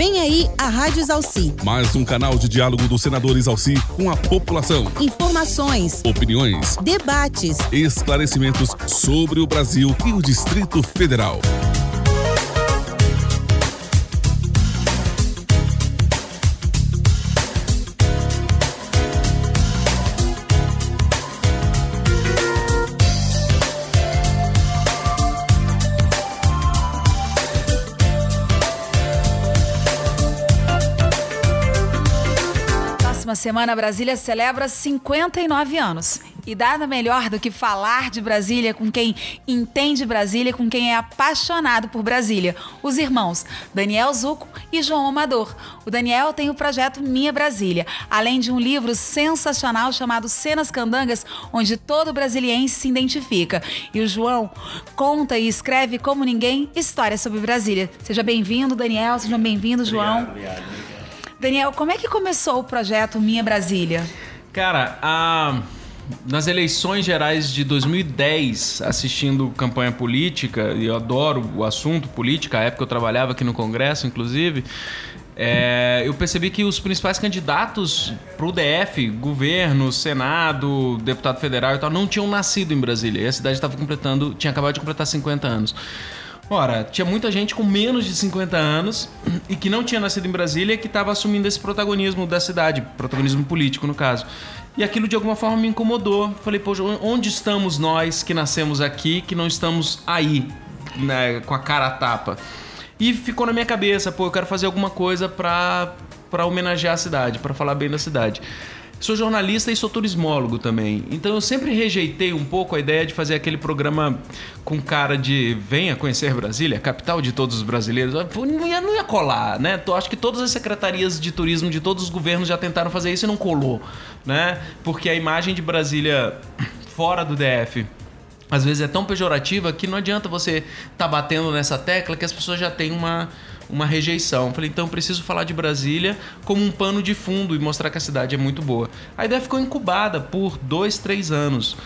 Vem aí a Rádio Exalci. Mais um canal de diálogo do senador Exalci com a população. Informações, Opiniões, debates, esclarecimentos sobre o Brasil e o Distrito Federal. Semana, Brasília celebra 59 anos. E nada melhor do que falar de Brasília com quem entende Brasília, com quem é apaixonado por Brasília. Os irmãos Daniel Zuco e João Amador. O Daniel tem o projeto Minha Brasília, além de um livro sensacional chamado Cenas Candangas, onde todo brasiliense se identifica. E o João conta e escreve como ninguém histórias sobre Brasília. Seja bem-vindo, Daniel. Seja bem-vindo, João. Obrigado, obrigado. Daniel, como é que começou o projeto Minha Brasília? Cara, a- nas eleições gerais de 2010, assistindo campanha política, e eu adoro o assunto política, a época eu trabalhava aqui no Congresso, inclusive, é, eu percebi que os principais candidatos para o DF, governo, Senado, deputado federal e tal, não tinham nascido em Brasília. E a cidade estava completando, tinha acabado de completar 50 anos. Ora, tinha muita gente com menos de 50 anos e que não tinha nascido em Brasília e que estava assumindo esse protagonismo da cidade, protagonismo político no caso. E aquilo de alguma forma me incomodou. Falei, poxa, onde estamos nós que nascemos aqui, que não estamos aí, né, com a cara a tapa? E ficou na minha cabeça, pô, eu quero fazer alguma coisa pra, homenagear a cidade, pra falar bem da cidade. Sou jornalista e sou turismólogo também. Então eu sempre rejeitei um pouco a ideia de fazer aquele programa com cara de venha conhecer Brasília, capital de todos os brasileiros. Não ia, não ia colar, né? Eu acho que todas as secretarias de turismo de todos os governos já tentaram fazer isso e não colou, né? Porque a imagem de Brasília fora do DF às vezes é tão pejorativa que não adianta você tá batendo nessa tecla que as pessoas já têm uma, uma rejeição. Falei, então preciso falar de Brasília como um pano de fundo e mostrar que a cidade é muito boa. A ideia ficou incubada por dois, três anos.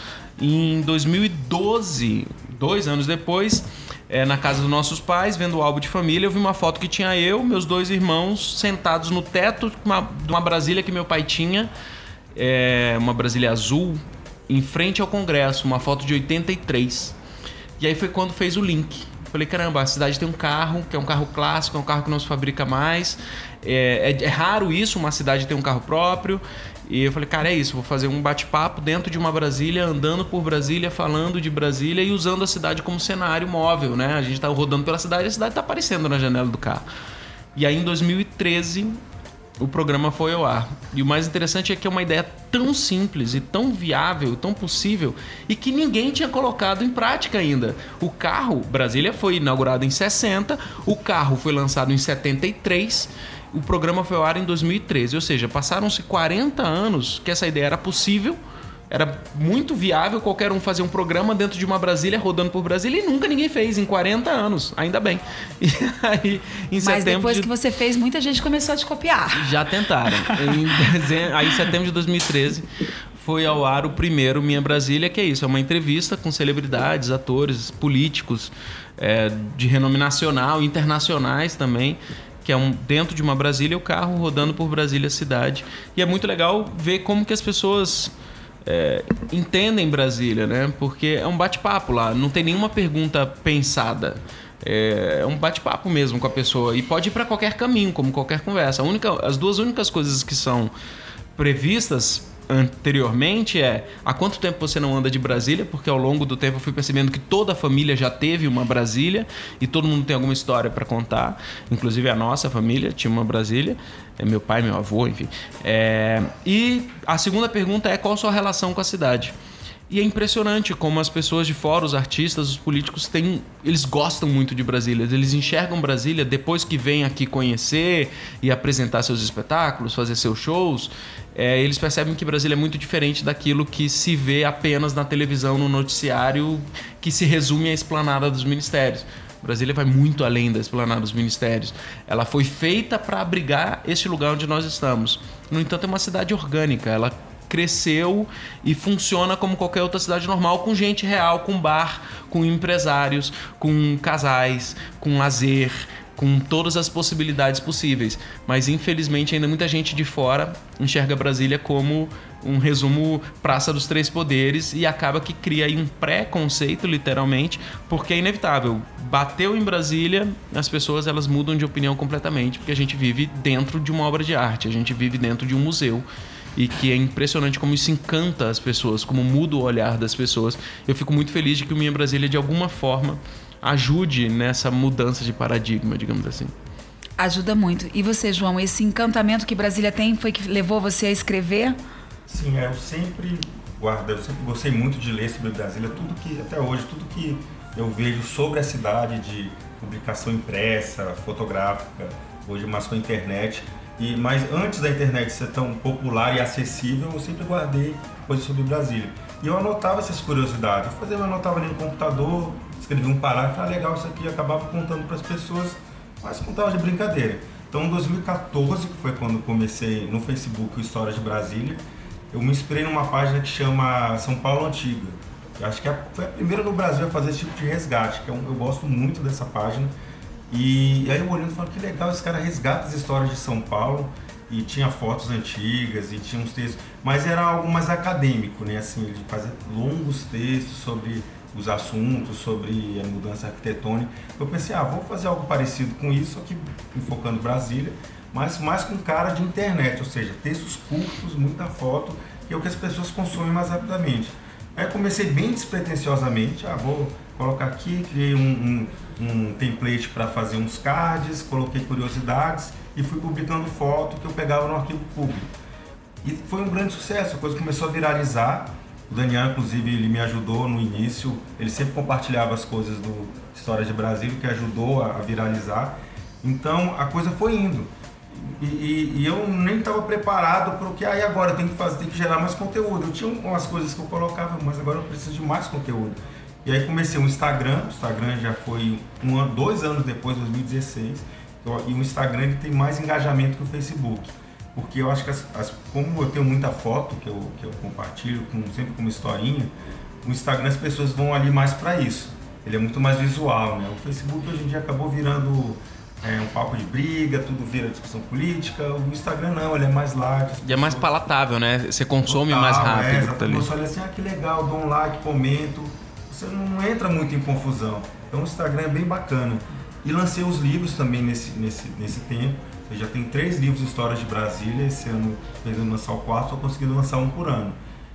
Em 2012, dois anos depois, é, na casa dos nossos pais, vendo o álbum de família, eu vi uma foto que tinha eu, meus dois irmãos, sentados no teto de uma, de uma Brasília que meu pai tinha, é, uma Brasília azul, em frente ao Congresso, uma foto de 83. E aí foi quando fez o link. Falei, caramba, a cidade tem um carro, que é um carro clássico, é um carro que não se fabrica mais. É, é- é raro isso, uma cidade ter um carro próprio. E eu falei, cara, é isso, vou fazer um bate-papo dentro de uma Brasília, andando por Brasília, falando de Brasília e usando a cidade como cenário móvel, né? A gente tá rodando pela cidade e a cidade tá aparecendo na janela do carro. E aí em 2013 o programa foi ao ar. E o mais interessante é que é uma ideia tão simples e tão viável, tão possível, e que ninguém tinha colocado em prática ainda. O carro, Brasília foi inaugurado em 60, o carro foi lançado em 73, o programa foi ao ar em 2013. Ou seja, passaram-se 40 anos que essa ideia era possível. Era muito viável qualquer um fazer um programa dentro de uma Brasília, rodando por Brasília, e nunca ninguém fez, em 40 anos, ainda bem. E aí, em Mas setembro depois de... que você fez, muita gente começou a te copiar. Já tentaram. Em aí, em setembro de 2013, foi ao ar o primeiro Minha Brasília, que é isso: é uma entrevista com celebridades, atores, políticos é, de renome nacional, internacionais também. Que é um, dentro de uma Brasília, o carro rodando por Brasília cidade. E é muito legal ver como que as pessoas é, entendem Brasília, né? Porque é um bate-papo lá, não tem nenhuma pergunta pensada. É é um bate-papo mesmo com a pessoa e pode ir para qualquer caminho, como qualquer conversa. Única, as duas únicas coisas que são previstas anteriormente é há quanto tempo você não anda de Brasília, porque ao longo do tempo eu fui percebendo que toda a família já teve uma Brasília e todo mundo tem alguma história para contar, inclusive a nossa família tinha uma Brasília, meu pai, meu avô, enfim. É, e a segunda pergunta é qual a sua relação com a cidade? E é impressionante como as pessoas de fora, os artistas, os políticos, têm, eles gostam muito de Brasília. Eles enxergam Brasília depois que vêm aqui conhecer e apresentar seus espetáculos, fazer seus shows. é, eles percebem que Brasília é muito diferente daquilo que se vê apenas na televisão, no noticiário, que se resume à esplanada dos ministérios. Brasília vai muito além da esplanada dos ministérios. Ela foi feita para abrigar este lugar onde nós estamos. No entanto, é uma cidade orgânica. Ela cresceu e funciona como qualquer outra cidade normal, com gente real, com bar, com empresários, com casais, com lazer, com todas as possibilidades possíveis. Mas infelizmente ainda muita gente de fora enxerga Brasília como um resumo Praça dos Três Poderes e acaba que cria aí um preconceito, literalmente, porque é inevitável. Bateu em Brasília, as pessoas elas mudam de opinião completamente, porque a gente vive dentro de uma obra de arte, a gente vive dentro de um museu e que é impressionante como isso encanta as pessoas, como muda o olhar das pessoas. Eu fico muito feliz de que o Minha Brasília, de alguma forma, ajude nessa mudança de paradigma, digamos assim. Ajuda muito. E você, João, esse encantamento que Brasília tem foi que levou você a escrever? Sim, é, eu sempre guardo, eu sempre gostei muito de ler sobre Brasília, tudo que, até hoje, tudo que eu vejo sobre a cidade de publicação impressa, fotográfica, hoje mais com a internet, e, mas antes da internet ser tão popular e acessível, eu sempre guardei coisas sobre Brasília. E eu anotava essas curiosidades. Eu fazia, eu anotava ali no computador, escrevia um parágrafo, ah, legal isso aqui, acabava contando para as pessoas, mas contava de brincadeira. Então, em 2014, que foi quando comecei no Facebook o História de Brasília, eu me inspirei numa página que chama São Paulo Antiga. Eu acho que é foi a primeira no Brasil a fazer esse tipo de resgate, que é eu gosto muito dessa página. E, e aí eu olhando e falei, que legal, esse cara resgata as histórias de São Paulo e tinha fotos antigas e tinha uns textos, mas era algo mais acadêmico, né? Assim, ele fazia longos textos sobre os assuntos, sobre a mudança arquitetônica. Eu pensei, ah, vou fazer algo parecido com isso, aqui enfocando Brasília, mas mais com cara de internet, ou seja, textos curtos, muita foto, que é o que as pessoas consomem mais rapidamente. Aí comecei bem despretensiosamente, ah, vou colocar aqui, criei um, um, um template para fazer uns cards, coloquei curiosidades e fui publicando foto que eu pegava no arquivo público. E foi um grande sucesso, a coisa começou a viralizar. O Daniel, inclusive, ele me ajudou no início, ele sempre compartilhava as coisas do História de Brasil, que ajudou a viralizar. Então a coisa foi indo. E, e, e eu nem estava preparado para o que aí ah, agora tem que fazer, tem que gerar mais conteúdo. Eu tinha umas coisas que eu colocava, mas agora eu preciso de mais conteúdo. E aí comecei o Instagram, o Instagram já foi um ano, dois anos depois, 2016, e o Instagram ele tem mais engajamento que o Facebook. Porque eu acho que, as, as, como eu tenho muita foto que eu, que eu compartilho, com, sempre com uma historinha, o Instagram as pessoas vão ali mais para isso. Ele é muito mais visual, né? O Facebook hoje em dia acabou virando é, um papo de briga, tudo vira discussão política. O Instagram não, ele é mais light. E é mais palatável, né? Você consome Total, mais rápido. É, exatamente. Você olha assim, ah, que legal, dou um like, comento você não entra muito em confusão. Então o Instagram é bem bacana. E lancei os livros também nesse, nesse, nesse tempo. Eu já tenho três livros de histórias de Brasília. Esse ano, pretendo lançar o quarto, estou conseguindo lançar um por ano.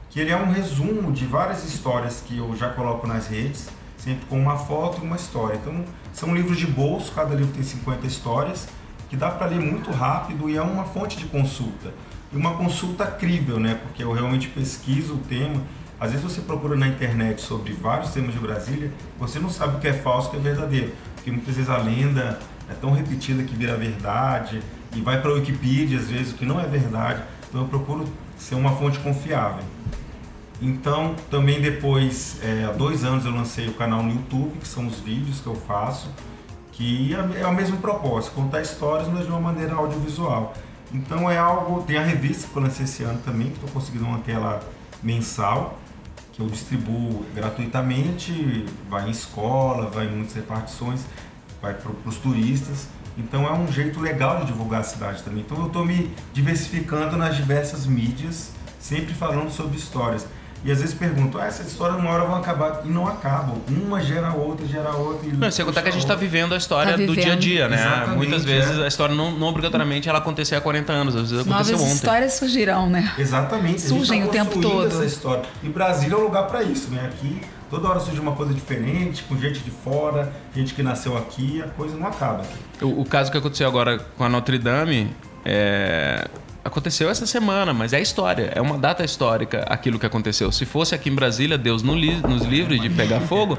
Que ele é um resumo de várias histórias que eu já coloco nas redes, sempre com uma foto e uma história. Então, são livros de bolso, cada livro tem 50 histórias, que dá para ler muito rápido e é uma fonte de consulta. E uma consulta crível, né? Porque eu realmente pesquiso o tema às vezes você procura na internet sobre vários temas de Brasília, você não sabe o que é falso o que é verdadeiro. Porque muitas vezes a lenda é tão repetida que vira verdade e vai para a Wikipedia, às vezes, o que não é verdade. Então eu procuro ser uma fonte confiável. Então, também depois, é, há dois anos eu lancei o canal no YouTube, que são os vídeos que eu faço, que é, é o mesmo propósito, contar histórias, mas de uma maneira audiovisual. Então é algo, tem a revista que eu lancei esse ano também, que estou conseguindo manter ela mensal, que eu distribuo gratuitamente, vai em escola, vai em muitas repartições, vai para os turistas. Então é um jeito legal de divulgar a cidade também. Então eu estou me diversificando nas diversas mídias, sempre falando sobre histórias. E às vezes perguntam, ah, essa história uma hora vão acabar. E não acabam. Uma gera outra, gera outra. E não, sem contar que a gente está vivendo a história tá vivendo. do dia a dia, né? Exatamente, Muitas vezes é. a história não, não, obrigatoriamente ela acontecer há 40 anos, às vezes aconteceu Novas ontem. histórias surgirão, né? Exatamente. Surgem tá o tempo todo. Essa história. E Brasília é um lugar para isso, né? Aqui toda hora surge uma coisa diferente, com gente de fora, gente que nasceu aqui, a coisa não acaba. O, o caso que aconteceu agora com a Notre Dame é aconteceu essa semana, mas é história, é uma data histórica aquilo que aconteceu. Se fosse aqui em Brasília, Deus nos livre de pegar fogo,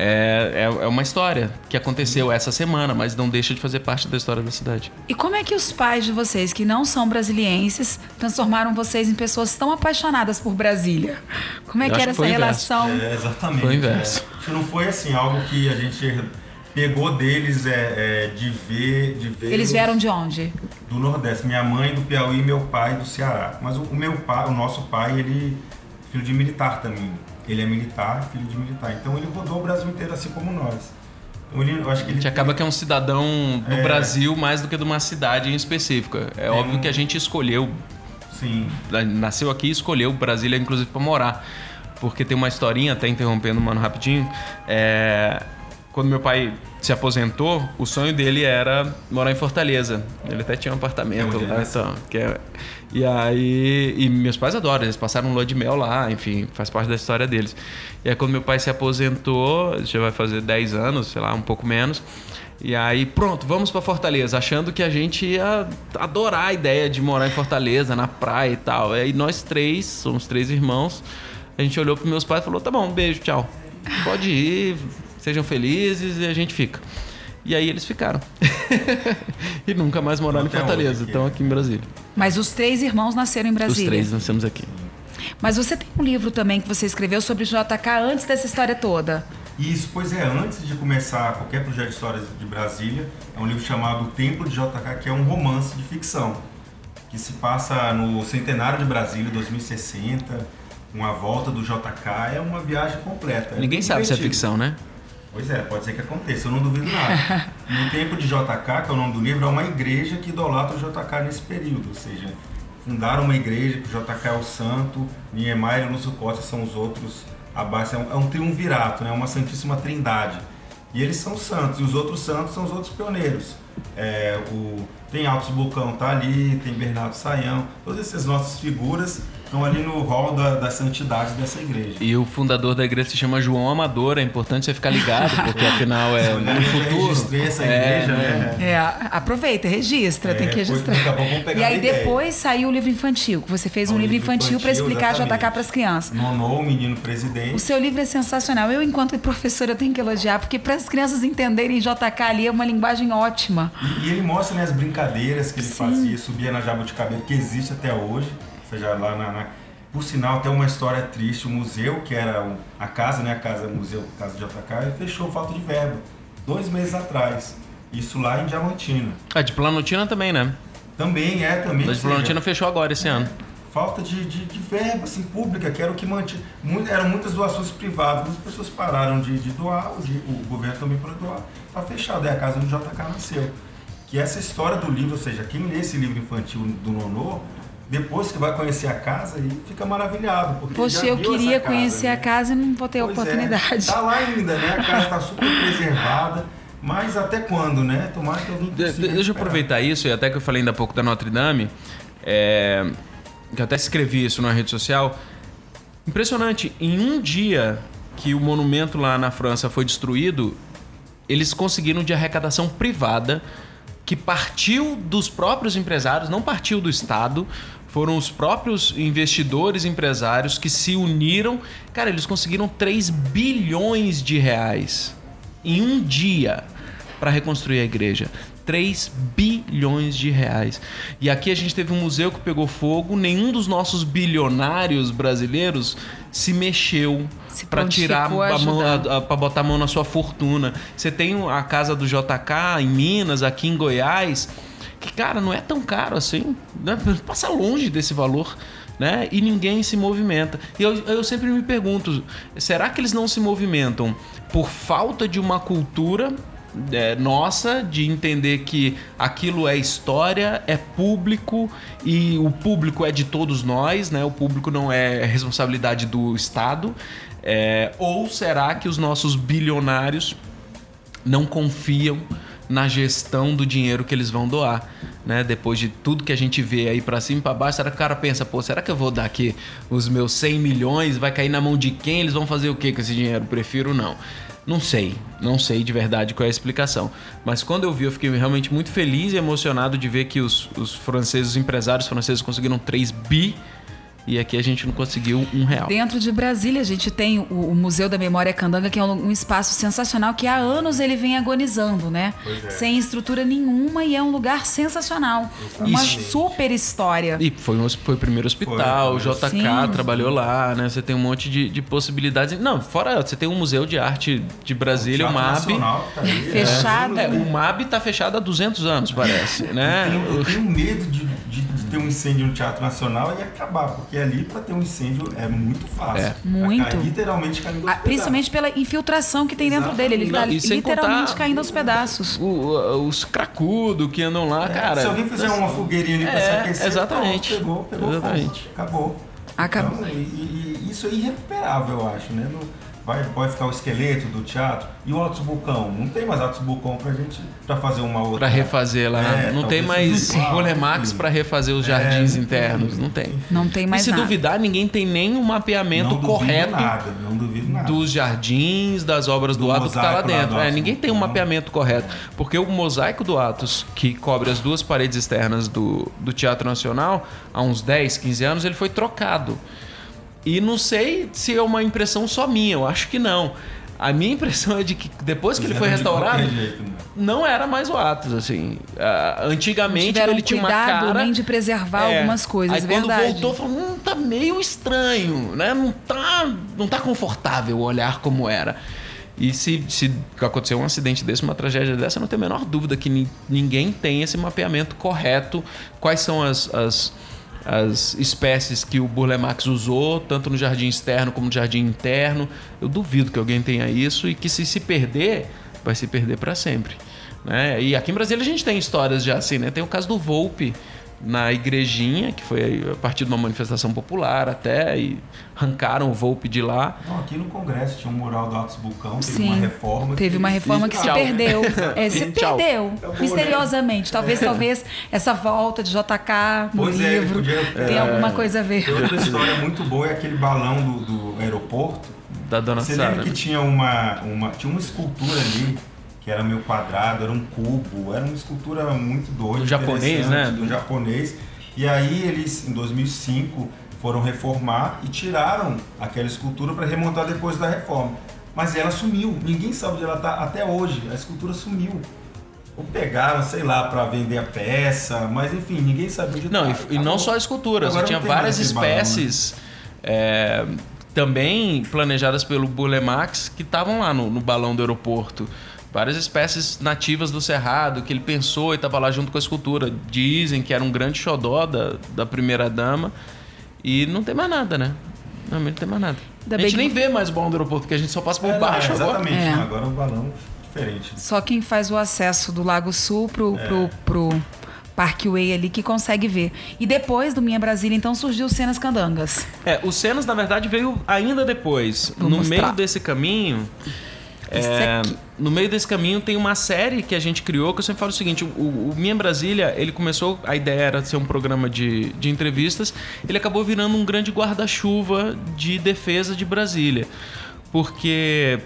é, é, é, uma história que aconteceu essa semana, mas não deixa de fazer parte da história da cidade. E como é que os pais de vocês, que não são brasilienses, transformaram vocês em pessoas tão apaixonadas por Brasília? Como é Eu que era que essa relação? É, exatamente. Foi o inverso. É. Não foi assim, algo que a gente pegou deles é, é, de ver, de ver. Eles vieram de onde? Do Nordeste. Minha mãe do Piauí, meu pai do Ceará. Mas o, o meu pai, o nosso pai, ele filho de militar também. Ele é militar, filho de militar. Então ele rodou o Brasil inteiro assim como nós. Então, ele- eu acho que A ele gente acaba que é um cidadão do É. Brasil mais do que de uma cidade em específica. É óbvio um- que a gente escolheu, Sim. nasceu aqui e escolheu Brasília, inclusive, para morar. Porque tem uma historinha, até interrompendo, mano, rapidinho. É, Quando meu pai se aposentou, o sonho dele era morar em Fortaleza. Ele até tinha um apartamento É lá ele e tal. Que é... E aí. E meus pais adoram, eles passaram lua de mel lá, enfim, faz parte da história deles. E aí, quando meu pai se aposentou, já vai fazer 10 anos, sei lá, um pouco menos. E aí, pronto, vamos pra Fortaleza, achando que a gente ia adorar a ideia de morar em Fortaleza, na praia e tal. E aí, nós três, somos três irmãos, a gente olhou pros meus pais e falou: tá bom, um beijo, tchau. Pode ir, sejam felizes e a gente fica. E aí eles ficaram. e nunca mais moraram em Até Fortaleza, estão aqui em Brasília. Mas os três irmãos nasceram em Os Brasília. três nascemos aqui. Mas você tem um livro também que você escreveu sobre JK antes dessa história toda. Isso, pois é, antes de começar qualquer projeto de histórias de Brasília, é um livro chamado O Templo de JK, que é um romance de ficção, que se passa no centenário de Brasília, 2060, com a volta do JK, é uma viagem completa. é Ninguém muito sabe se é ficção, né? Pois é, pode ser que aconteça, eu não duvido nada. E o Templo de JK, que é o nome do livro, é uma igreja que idolatra o JK nesse período, ou seja, fundaram uma igreja que o JK é o santo, Niemeyer e Lúcio Costa são os outros abaixo, é um, é um triunvirato, né? uma santíssima trindade. E eles são santos, e os outros santos são os outros pioneiros. É, o, tem Altos Bulcão tá ali, tem Bernardo Saião, todas essas nossas figuras estão ali no hall da, das santidades dessa igreja. E o fundador da igreja se chama João Amador, é importante você ficar ligado, porque afinal é no futuro. registrei essa É, igreja, né? né? É, aproveita, registra, É, tem que registrar. daqui a pouco vamos pegar E aí depois saiu o livro infantil, que você fez um Um livro livro infantil para explicar JK exatamente. para as crianças. Nonou o menino O presidente. seu livro é sensacional. Eu, enquanto professora, tenho que elogiar, porque para as crianças entenderem JK ali é uma linguagem ótima. E, e ele mostra né, as brincadeiras que ele fazia, subia na Jabuticabeira, que existe até hoje. Seja, lá na, na- Por sinal, tem uma história triste. O museu, que era o- a casa, né? A casa museu, casa de JK, fechou falta de verba. Dois meses atrás. Isso lá em Diamantina. A de Planaltina também, né? Também é, também. Ou de Planaltina fechou agora esse ano. falta de, de, de verba assim, pública, que era o que mantinha. Muito, eram muitas doações privadas, muitas pessoas pararam de, de doar, o, de- o governo também para doar, está fechado. É a casa onde o JK nasceu. Que essa história do livro, ou seja, quem lê esse livro infantil do Nonô, depois que vai conhecer a casa, e fica maravilhado. Porque Poxa, já eu viu queria casa, conhecer né? a casa e não vou ter a Pois é, oportunidade. tá lá ainda, né? A casa está super preservada. Mas até quando, né? Tomara que alguém De- consiga de- deixa eu aproveitar isso, e até que eu falei ainda há pouco da Notre Dame, é, que eu até escrevi isso na rede social. Impressionante, em um dia que o monumento lá na França foi destruído, eles conseguiram de arrecadação privada, que partiu dos próprios empresários, não partiu do Estado, foram os próprios investidores empresários que se uniram. Cara, eles conseguiram 3 bilhões de reais em um dia para reconstruir a igreja. 3 bilhões de reais. E aqui a gente teve um museu que pegou fogo, nenhum dos nossos bilionários brasileiros se mexeu para tirar a mão, para botar a mão na sua fortuna. Você tem a casa do JK em Minas, aqui em Goiás, que cara, não é tão caro assim, né? passa longe desse valor. Né? E ninguém se movimenta. E eu, eu sempre me pergunto: será que eles não se movimentam por falta de uma cultura é, nossa de entender que aquilo é história, é público e o público é de todos nós, né? O público não é responsabilidade do Estado. É, ou será que os nossos bilionários não confiam na gestão do dinheiro que eles vão doar, né? Depois de tudo que a gente vê aí pra cima e pra baixo, será que o cara pensa, pô, será que eu vou dar aqui os meus 100 milhões, vai cair na mão de quem? Eles vão fazer o que com esse dinheiro? Prefiro não. Não sei, não sei de verdade qual é a explicação. Mas quando eu vi, eu fiquei realmente muito feliz e emocionado de ver que os, os franceses, os empresários franceses conseguiram 3 bi e aqui a gente não conseguiu um real. Dentro de Brasília, a gente tem o, o Museu da Memória Candanga, que é um, um espaço sensacional que há anos ele vem agonizando, né? Pois é. Sem estrutura nenhuma e é um lugar sensacional. Uma Exatamente. super história. E foi, um, foi o primeiro hospital, o Foi, JK Sim. trabalhou lá, né? Você tem um monte de, de possibilidades. Não, fora, você tem um Museu de Arte de Brasília, o, Teatro MAB. Nacional tá ali, Fechado. É, o MAB tá fechado há 200 anos, parece, né? Eu tenho, eu tenho medo de, de- de ter um incêndio no Teatro Nacional e acabar, porque porque ali para ter um incêndio é muito fácil. É. Muito. Literalmente caindo aos Ah, principalmente pela infiltração que tem dentro dele. Ele sem literalmente caindo aos pedaços. O- os cracudos que andam lá, pedaços. cara. Se alguém fizer uma fogueirinha ali pra É, se aquecer, exatamente. pronto, pegou, pegou Exatamente. fogo. Acabou. Acabou. Então, e, e- isso é irrecuperável, eu acho, né? Não- vai, vai ficar o esqueleto do teatro. E o Altos Bucão? Não tem mais Altos Bucão pra gente pra fazer uma outra. Pra refazer lá. É, não tem mais enfim. pra refazer os jardins É, não internos. tem. Não tem. Não tem mais e se nada. duvidar, ninguém tem nem um mapeamento não duvido correto nada, não duvido nada. dos jardins, das obras do, Do Atos que tá lá lá dentro. do É, Atos. ninguém tem um mapeamento correto. Porque o mosaico do Atos, que cobre as duas paredes externas do, do Teatro Nacional, há uns 10, 15 anos, ele foi trocado. E não sei se é uma impressão só minha, eu acho que não. A minha impressão é de que depois que ele foi Fizeram de restaurado, jeito, né? não era mais o Atos, assim. Não antigamente tiveram ele tinha uma cuidado cara... nem de preservar É. algumas coisas, Aí quando verdade. voltou, falou, hum, tá meio estranho, né? Não tá, não tá confortável olhar como era. E se, se acontecer um acidente desse, uma tragédia dessa, eu não tenho a menor dúvida que ni- ninguém tem esse mapeamento correto. Quais são as, as, as espécies que o Burle Marx usou, tanto no jardim externo como no jardim interno. Eu duvido que alguém tenha isso e que se se perder, vai se perder para sempre. Né? E aqui em Brasília a gente tem histórias já assim, né? Tem o caso do Volpe na igrejinha, que foi a partir de uma manifestação popular até, e arrancaram o Volpe de lá. Não, aqui no Congresso tinha um mural do Altos Bucão, teve Sim. uma reforma. Teve uma reforma que se perdeu. É, se Tchau. perdeu. Né? misteriosamente. Talvez, talvez essa volta de JK no Pois é, livro podia- tem é. alguma coisa a ver. Outra história muito boa, é aquele balão do, do aeroporto. Da dona Você Sara. lembra que tinha uma, uma, tinha uma escultura ali, que era meio quadrado, era um cubo, era uma escultura muito doida. Do japonês, né? Do japonês. E aí eles, em 2005, foram reformar e tiraram aquela escultura para remontar depois da reforma. Mas ela sumiu, ninguém sabe onde ela está até hoje, a escultura sumiu. Ou pegaram, sei lá, para vender a peça, mas enfim, ninguém sabe onde Não, tá. e, e não só a escultura, você tinha várias né? espécies é, também planejadas pelo Burle Marx que estavam lá no, no balão do aeroporto. Várias espécies nativas do Cerrado que ele pensou e estava lá junto com a escultura. Dizem que era um grande xodó da, da primeira dama. E não tem mais nada, né? Realmente não tem mais nada. Ainda a gente que- nem vê mais o balão do aeroporto, porque a gente só passa por É, não, baixo é, agora. Exatamente, É. né? agora o balão diferente. Só quem faz o acesso do Lago Sul pro, É. pro, pro Parkway ali que consegue ver. E depois do Minha Brasília, então, surgiu o Cenas Candangas. É, o Cenas, na verdade, veio ainda depois. Vou no mostrar. meio desse caminho. É, aqui. no meio desse caminho tem uma série que a gente criou que eu sempre falo o seguinte: o, o Minha Brasília, ele começou, a ideia era ser um programa de, de entrevistas, ele acabou virando um grande guarda-chuva de defesa de Brasília. Porque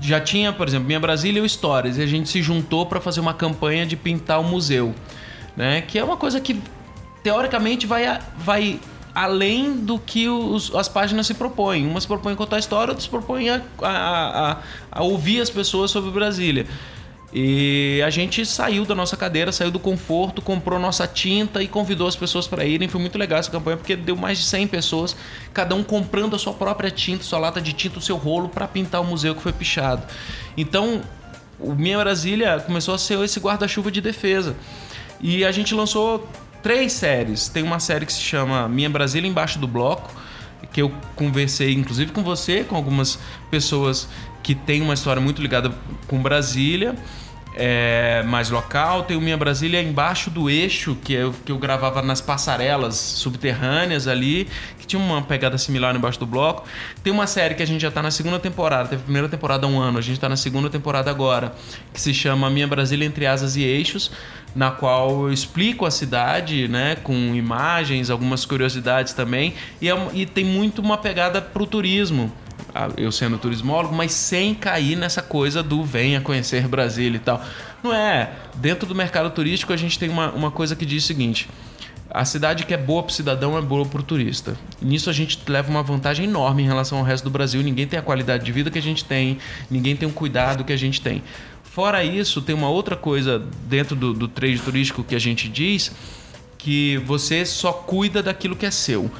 já tinha, por exemplo, Minha Brasília e o Stories, e a gente se juntou para fazer uma campanha de pintar o museu, né? Que é uma coisa que teoricamente vai, vai além do que os- as páginas se propõem. Uma se propõe a contar a história, outra se a, a- a- a ouvir as pessoas sobre Brasília. E a gente saiu da nossa cadeira, saiu do conforto, comprou nossa tinta e convidou as pessoas para irem. Foi muito legal essa campanha porque deu mais de 100 pessoas, cada um comprando a sua própria tinta, sua lata de tinta, o seu rolo para pintar o museu que foi pichado. Então, o Minha Brasília começou a ser esse guarda-chuva de defesa. E a gente lançou três séries. Tem uma série que se chama Minha Brasília Embaixo do Bloco, que eu conversei inclusive com você, com algumas pessoas que têm uma história muito ligada com Brasília. É, mais local, tem o Minha Brasília embaixo do eixo, que eu, que eu gravava nas passarelas subterrâneas ali, que tinha uma pegada similar embaixo do bloco. Tem uma série que a gente já tá na segunda temporada, teve a primeira temporada há um ano, a gente tá na segunda temporada agora, que se chama Minha Brasília Entre Asas e Eixos, na qual eu explico a cidade, né, com imagens, algumas curiosidades também, e, é e tem muito uma pegada pro turismo. Eu sendo turismólogo, mas sem cair nessa coisa do venha conhecer Brasília e tal. Não é. Dentro do mercado turístico, a gente tem uma, uma coisa que diz o seguinte: a cidade que é boa para o cidadão é boa para o turista. Nisso a gente leva uma vantagem enorme em relação ao resto do Brasil. Ninguém tem a qualidade de vida que a gente tem, ninguém tem o cuidado que a gente tem. Fora isso, tem uma outra coisa dentro do, do trade turístico que a gente diz que você só cuida daquilo que é seu.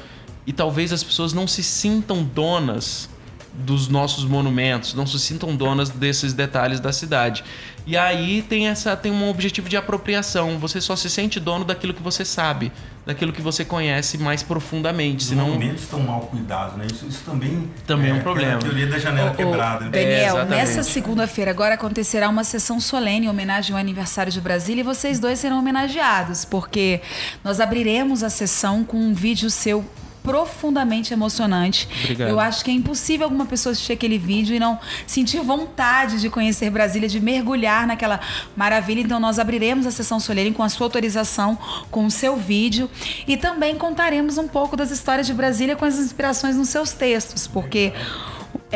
E talvez as pessoas não se sintam donas dos nossos monumentos, não se sintam donas desses detalhes da cidade. E aí tem essa tem um objetivo de apropriação. Você só se sente dono daquilo que você sabe, daquilo que você conhece mais profundamente. Os Senão monumentos estão mal cuidados, né? Isso, isso também, Também é um aquela problema. teoria da janela ô, quebrada. né? Daniel, exatamente. nessa segunda-feira agora acontecerá uma sessão solene em homenagem ao aniversário de Brasília e vocês dois serão homenageados, porque nós abriremos a sessão com um vídeo seu profundamente emocionante. Obrigado. Eu acho que é impossível alguma pessoa assistir aquele vídeo e não sentir vontade de conhecer Brasília, de mergulhar naquela maravilha. Então nós abriremos a sessão solene com a sua autorização, com o seu vídeo e também contaremos um pouco das histórias de Brasília com as inspirações nos seus textos, porque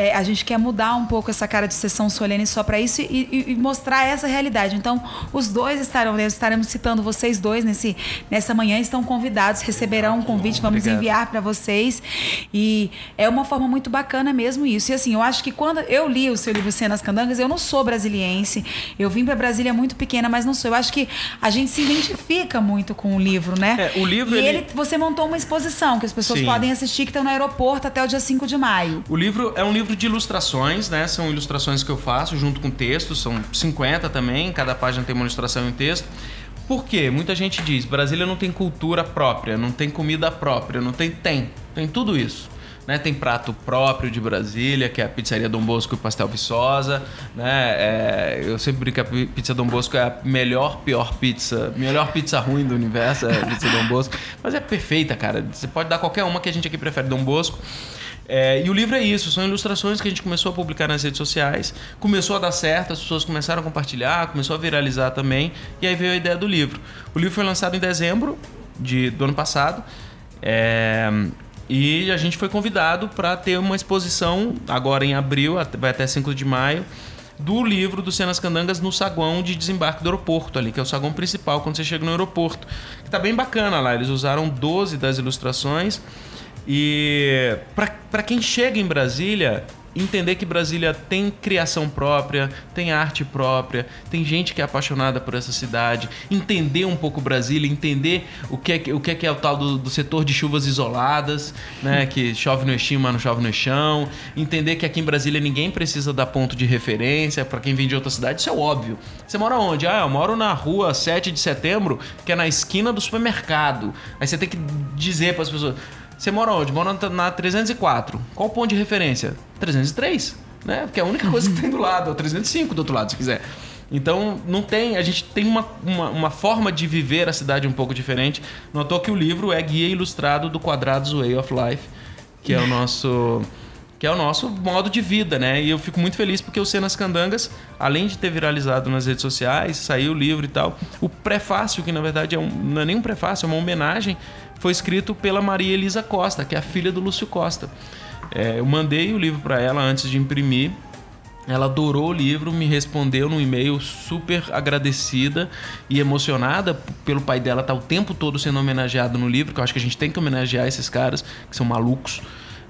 é, a gente quer mudar um pouco essa cara de sessão solene só para isso e, e- e mostrar essa realidade. Então, os dois estarão, estaremos citando vocês dois nesse, nessa manhã, estão convidados, receberão um convite, vamos Obrigado. enviar para vocês. E é uma forma muito bacana mesmo isso. E assim, eu acho que quando eu li o seu livro Cenas Candangas, eu não sou brasiliense, eu vim para Brasília muito pequena, mas não sou. Eu acho que a gente se identifica muito com o livro, né? É, o livro, E ele- ele, você montou uma exposição que as pessoas Sim. podem assistir, que estão no aeroporto até o dia 5 de maio. O livro é um livro de ilustrações, né? São ilustrações que eu faço junto com textos, são 50 também, cada página tem uma ilustração e um texto. Por quê? Muita gente diz, Brasília não tem cultura própria, não tem comida própria, não tem tem, tem tudo isso. Né, tem prato próprio de Brasília, que é a pizzaria Dom Bosco e Pastel Viçosa. Né, é, eu sempre brinco que a pi- pizza Dom Bosco é a melhor, pior pizza, melhor pizza ruim do universo, é a pizza Dom Bosco. Mas é perfeita, cara. Você pode dar qualquer uma que a gente aqui prefere Dom Bosco. É, e o livro é isso, são ilustrações que a gente começou a publicar nas redes sociais, começou a dar certo, as pessoas começaram a compartilhar, começou a viralizar também, e aí veio a ideia do livro. O livro foi lançado em dezembro de, do ano passado, é, e a gente foi convidado para ter uma exposição agora em abril, vai até 5 de maio, do livro do Cenas Candangas no saguão de desembarque do aeroporto ali, que é o saguão principal quando você chega no aeroporto. Que tá bem bacana lá, eles usaram 12 das ilustrações. E para quem chega em Brasília, entender que Brasília tem criação própria, tem arte própria, tem gente que é apaixonada por essa cidade, entender um pouco Brasília, entender o que é, o que é, que é o tal do, do setor de chuvas isoladas, né, que chove no Eixim, mas não chove no chão, entender que aqui em Brasília ninguém precisa dar ponto de referência, para quem vem de outra cidade, isso é óbvio. Você mora onde? Ah, eu moro na rua 7 de setembro, que é na esquina do supermercado. Aí você tem que dizer para as pessoas, você mora onde? Mora na- na 304. Qual o ponto de referência? 303, né? Porque é a única coisa que tem do lado, ou 305 do outro lado, se quiser. Então, não tem. A gente tem uma, uma, uma forma de viver a cidade um pouco diferente. Notou que o livro é guia ilustrado do Quadrados Way of Life, que é o nosso. Que é o nosso modo de vida, né? E eu fico muito feliz porque o Cenas Candangas, além de ter viralizado nas redes sociais, saiu o livro e tal, o prefácio, que na verdade é um, não é nem um prefácio, é uma homenagem, foi escrito pela Maria Elisa Costa, que é a filha do Lúcio Costa. É, eu mandei o livro para ela antes de imprimir. Ela adorou o livro, me respondeu num e-mail super agradecida e emocionada pelo pai dela estar o tempo todo sendo homenageado no livro, que eu acho que a gente tem que homenagear esses caras que são malucos.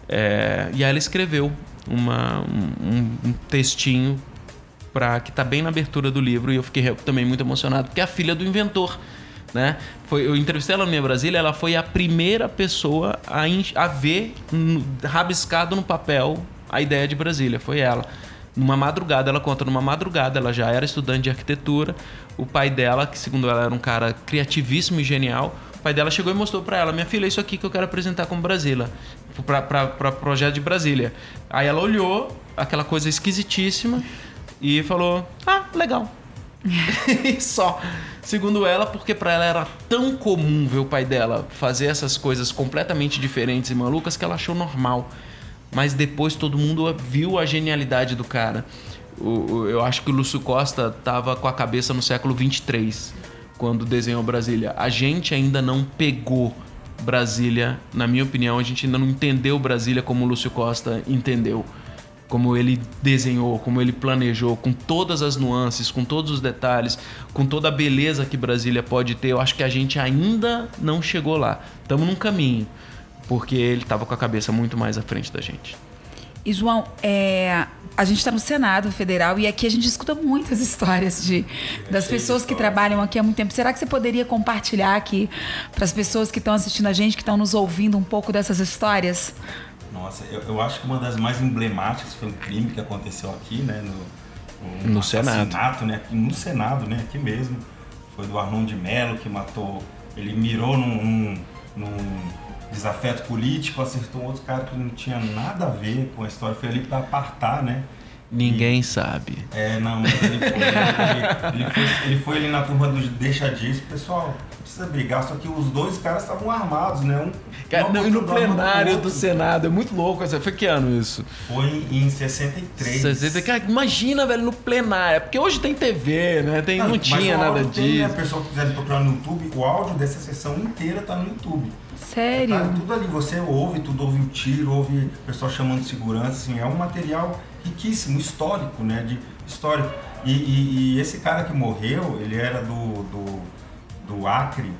É, e aí ela escreveu uma- um, um- textinho pra, que tá bem na abertura do livro e eu fiquei também muito emocionado, porque é a filha do inventor. Né? Foi, eu entrevistei ela no Minha Brasília, ela foi a primeira pessoa a, a ver no- rabiscado no papel a ideia de Brasília, foi ela. Numa madrugada, ela conta, numa madrugada, ela já era estudante de arquitetura. O pai dela, que segundo ela era um cara criativíssimo e genial, o pai dela chegou e mostrou pra ela: Minha filha, é isso aqui que eu quero apresentar como Brasília, pra projeto de Brasília. Aí ela olhou, aquela coisa esquisitíssima, e falou: Ah, legal. só. Segundo ela, porque pra ela era tão comum ver o pai dela fazer essas coisas completamente diferentes e malucas que ela achou normal. Mas depois todo mundo viu a genialidade do cara. Eu acho que o Lúcio Costa tava com a cabeça no século 23 quando desenhou Brasília. A gente ainda não pegou Brasília, na minha opinião, a gente ainda não entendeu Brasília como o Lúcio Costa entendeu como ele desenhou, como ele planejou, com todas as nuances, com todos os detalhes, com toda a beleza que Brasília pode ter. Eu acho que a gente ainda não chegou lá. Estamos num caminho, porque ele estava com a cabeça muito mais à frente da gente. E, João, é, a gente está no Senado Federal e aqui a gente escuta muitas histórias de, das pessoas que trabalham aqui há muito tempo. Será que você poderia compartilhar aqui para as pessoas que estão assistindo a gente, que estão nos ouvindo, um pouco dessas histórias? Nossa, eu, eu acho que uma das mais emblemáticas foi um crime que aconteceu aqui, né? No, No Senado. Né, aqui no Senado, né? Aqui mesmo. Foi do Arnon de Mello que matou. Ele mirou num, num, desafeto político, acertou um outro cara que não tinha nada a ver com a história. Foi ali para apartar, né? Ninguém sabe. É, não, mas ele foi, ele, ele foi, ele foi ali na turma do Deixa Disso, pessoal, precisa brigar, só que os dois caras estavam armados, né? Um, Cara, não, e no plenário do. Senado, é muito louco. essa- Foi que ano isso? Foi em 63. 60, cara, imagina, velho, no plenário. É Porque hoje tem TV, né? Tem, não, mas tinha nada áudio tem, né? A disso. pessoa que quiser procurar no YouTube, o áudio dessa sessão inteira tá no YouTube. Sério? Tá tudo ali, você ouve, tudo ouve o tiro, ouve o pessoal chamando de segurança, assim, é um material riquíssimo, histórico, né? De histórico. E, e- e esse cara que morreu, ele era do, do, do Acre,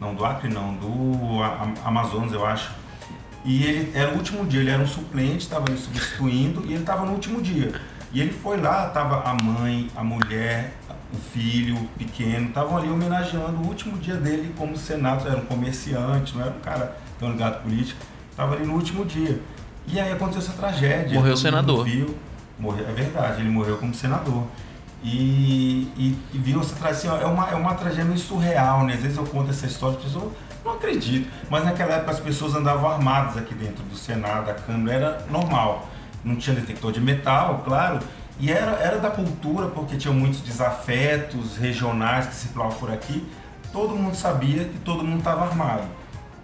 não do Acre não, do Amazonas, eu acho. E ele era o último dia, ele era um suplente, estava ali substituindo, e ele estava no último dia. E ele foi lá, tava a mãe, a mulher, o filho pequeno, estavam ali homenageando o último dia dele como senado, era um comerciante, não era um cara tão ligado político, estava ali no último dia. E aí aconteceu essa tragédia. Morreu todo senador. Viu, morreu, é verdade, ele morreu como senador. E, e, e viu essa tragédia, assim, ó, é uma, é uma tragédia meio surreal, né? Às vezes eu conto essa história, as pessoas não acreditam. Mas naquela época as pessoas andavam armadas aqui dentro do Senado, a Câmara era normal. Não tinha detector de metal, claro. E era, era da cultura, porque tinha muitos desafetos regionais que circulavam por aqui. Todo mundo sabia que todo mundo estava armado.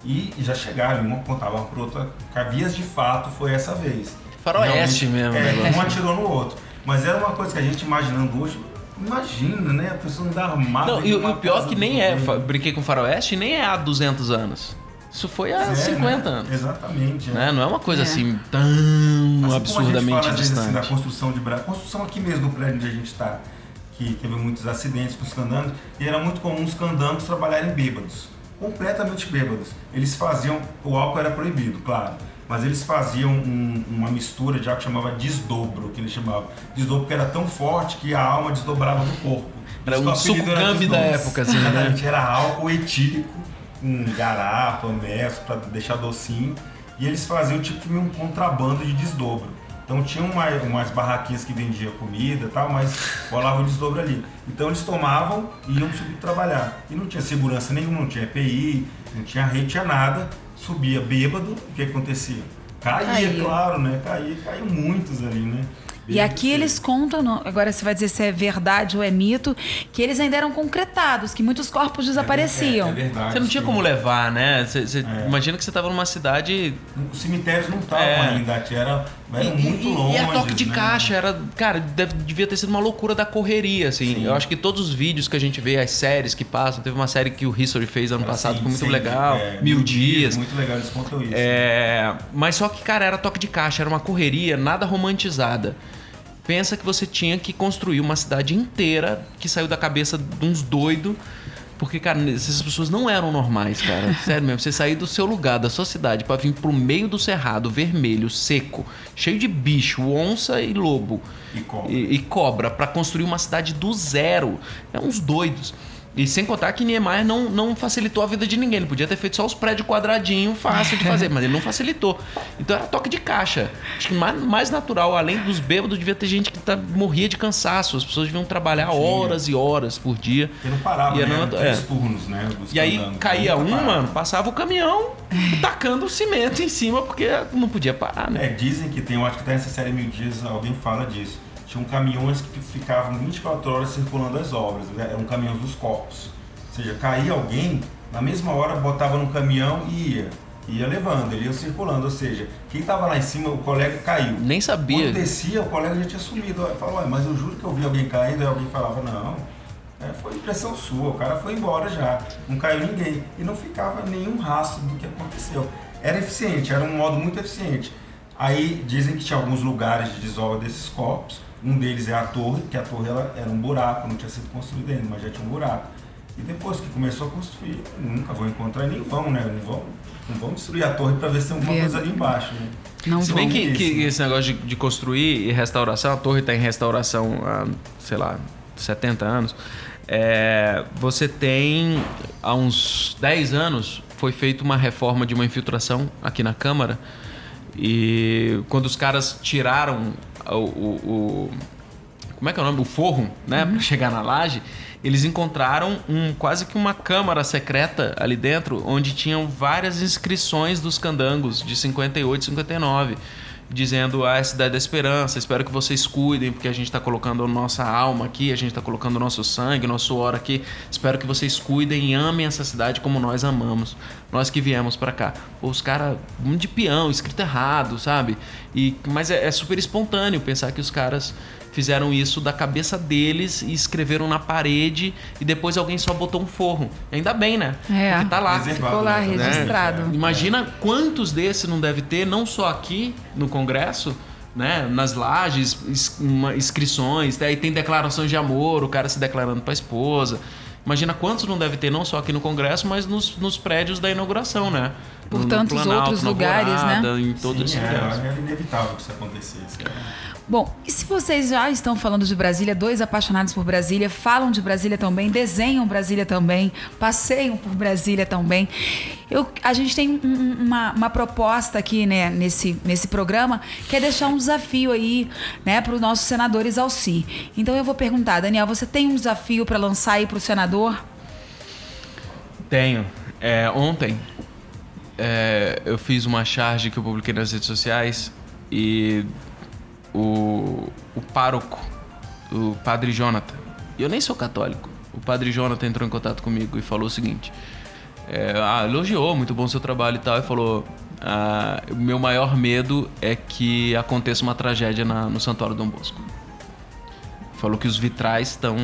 E já chegaram, um contava para outra. Cabias de fato foi essa vez. Faroeste mesmo, É, um atirou no outro. Mas era uma coisa que a gente imaginando hoje, imagina, né? A pessoa não dá armada. Não, e, o- pior que nem é, brinquei com faroeste, nem é há 200 anos. Isso foi há É, 50 né? anos. Exatamente. é. Né? Não é uma coisa É. assim tão Assim como a gente absurdamente fala, às vezes, assim, da distante. construção de Brasília, construção aqui mesmo do prédio onde a gente está, que teve muitos acidentes com os candangos, e era muito comum os candangos trabalharem bêbados, completamente bêbados. Eles faziam, o álcool era proibido, claro, mas eles faziam um- uma mistura de algo que chamava desdobro, que eles chamavam. Desdobro porque era tão forte que a alma desdobrava do corpo. Era um isso que o apelido era sucumbi da época, assim, né? Era álcool etílico, com garapa, messo, para deixar docinho. E eles faziam tipo um contrabando de desdobro. Então tinha uma, umas barraquinhas que vendiam comida e tal, mas rolava o desdobro ali. Então eles tomavam e iam subir trabalhar. E não tinha segurança nenhuma, não tinha EPI, não tinha rede, tinha nada. Subia bêbado, o que acontecia? Caía, Caía. claro, né? Caía, caiu muitos ali, né? E aqui eles contam, agora você vai dizer se é verdade ou é mito, que eles ainda eram concretados, que muitos corpos desapareciam. É, é verdade. Você não tinha sim. como levar, né? Você, você- É. Imagina que você estava numa cidade. Os cemitérios não estavam É. ainda, aqui era, eram e, muito longe. e a toque de né? caixa era. Cara, deve- devia ter sido uma loucura da correria, assim. Sim. Eu acho que todos os vídeos que a gente vê, as séries que passam, teve uma série que o History fez ano passado, assim, ficou muito sempre, legal. é, Mil Dias. Muito legal, eles contam isso. É, mas só que, cara, era toque de caixa, era uma correria, nada romantizada. Pensa que você tinha que construir uma cidade inteira que saiu da cabeça de uns doidos. Porque, cara, essas pessoas não eram normais, cara. Sério mesmo. Você sair do seu lugar, da sua cidade, pra vir pro meio do cerrado, vermelho, seco, cheio de bicho, onça e lobo E cobra. e, e cobra, pra construir uma cidade do zero. É uns doidos. E sem contar que Niemeyer não, não facilitou a vida de ninguém. Ele podia ter feito só os prédios quadradinhos, fácil de fazer, mas ele não facilitou. Então era toque de caixa. Acho que mais, mais natural, além dos bêbados, devia ter gente que tá, morria de cansaço. As pessoas deviam trabalhar Sim. horas e horas por dia. Porque não parava, E né? é. turnos, né? E aí caía um, parava. mano, passava o caminhão tacando cimento em cima, porque não podia parar, né? É, dizem que tem, eu acho que até nessa série Mil Dias alguém fala disso. Tinham caminhões que ficavam 24 horas circulando as obras, né? eram caminhões dos corpos. Ou seja, caía alguém, na mesma hora botava no caminhão e ia. Ia levando, ele ia circulando. Ou seja, quem estava lá em cima, o colega caiu. Nem sabia. Quando descia, o colega já tinha sumido. Falou, "Ué, mas eu juro que eu vi alguém caindo. Aí alguém falava, não, é, foi impressão sua, o cara foi embora já. Não caiu ninguém. E não ficava nenhum rastro do que aconteceu. Era eficiente, era um modo muito eficiente. Aí dizem que tinha alguns lugares de desova desses corpos. Um deles é a torre, que a torre ela, era um buraco, não tinha sido construída ainda, mas já tinha um buraco. E depois que começou a construir, nunca vão encontrar nem vão, né? Não vão, não vão destruir a torre para ver se tem alguma coisa ali embaixo, né? Não Se bem que, isso, que né? esse negócio de, de construir e restauração, a torre está em restauração há, sei lá, 70 anos. É, você tem, há uns 10 anos, foi feita uma reforma de uma infiltração aqui na Câmara E quando os caras tiraram o, o, o como é que é o nome? O forro, né? Pra chegar na laje, eles encontraram um, quase que uma câmara secreta ali dentro, onde tinham várias inscrições dos candangos de 58 e 59 dizendo ah, a cidade da esperança, espero que vocês cuidem, porque a gente está colocando nossa alma aqui, a gente está colocando nosso sangue, nosso suor aqui. Espero que vocês cuidem e amem essa cidade como nós amamos. Nós que viemos para cá. Os caras, um de peão, escrito errado, sabe? E, mas é, é super espontâneo pensar que os caras fizeram isso da cabeça deles e escreveram na parede e depois alguém só botou um forro. Ainda bem, né? É. Porque tá lá. Ficou lá né? registrado. Imagina quantos desses não deve ter, não só aqui no Congresso, né? Nas lajes, inscrições, aí tem declarações de amor, o cara se declarando pra esposa. Imagina quantos não deve ter, não só aqui no Congresso, mas nos, nos prédios da inauguração, né? Por tantos outros na lugares, né? Alvorada, Em todos Sim, esses é, lugares. era inevitável que isso acontecesse. Bom, e se vocês já estão falando de Brasília, dois apaixonados por Brasília, falam de Brasília também, desenham Brasília também, passeiam por Brasília também. Eu, a gente tem um- um- uma, uma proposta aqui né, nesse, nesse programa, que é deixar um desafio aí né, para os nossos senadores ao si. Então eu vou perguntar, Daniel, você tem um desafio para lançar aí para o senador? Tenho. É, ontem é, eu fiz uma charge que eu publiquei nas redes sociais e o, o pároco, o padre Jonathan, eu nem sou católico, o padre Jonathan entrou em contato comigo e falou o seguinte: é, ah, elogiou, muito bom o seu trabalho e tal, e falou: ah, o meu maior medo é que aconteça uma tragédia na- no Santuário Dom Bosco. Falou que os vitrais estão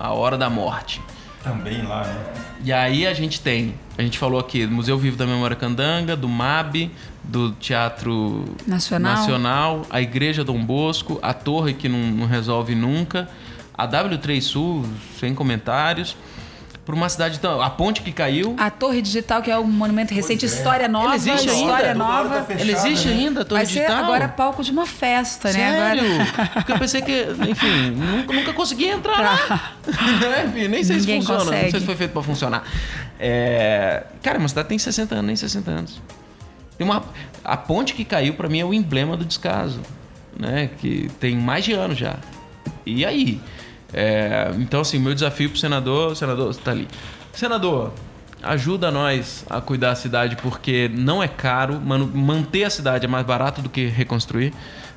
à hora da morte. Também lá, né? E aí a gente tem, a gente falou aqui do Museu Vivo da Memória Candanga, do MAB, do Teatro Nacional. Nacional, a Igreja Dom Bosco, a Torre que não, não resolve nunca, a W3 Sul, sem comentários, por uma cidade tão. A ponte que caiu. A Torre Digital, que é um monumento recente, é. história nova, Ela existe ainda? história hora nova. tá Ela existe né? ainda, a Torre Vai ser Digital? agora palco de uma festa, né? Sério? Agora... Porque eu pensei que, enfim, nunca, nunca consegui entrar lá. enfim, nem sei Ninguém se funciona. Não consegue. sei se foi feito pra funcionar. É... Cara, uma cidade tem 60 anos, nem 60 anos. Tem uma... A ponte que caiu, pra mim, é o emblema do descaso. Né? Que tem mais de ano já. E aí? É, Então, assim, meu desafio pro senador... Senador, você tá ali. Senador, ajuda nós a cuidar da cidade, porque não é caro. Mano, manter a cidade é mais barato do que reconstruir.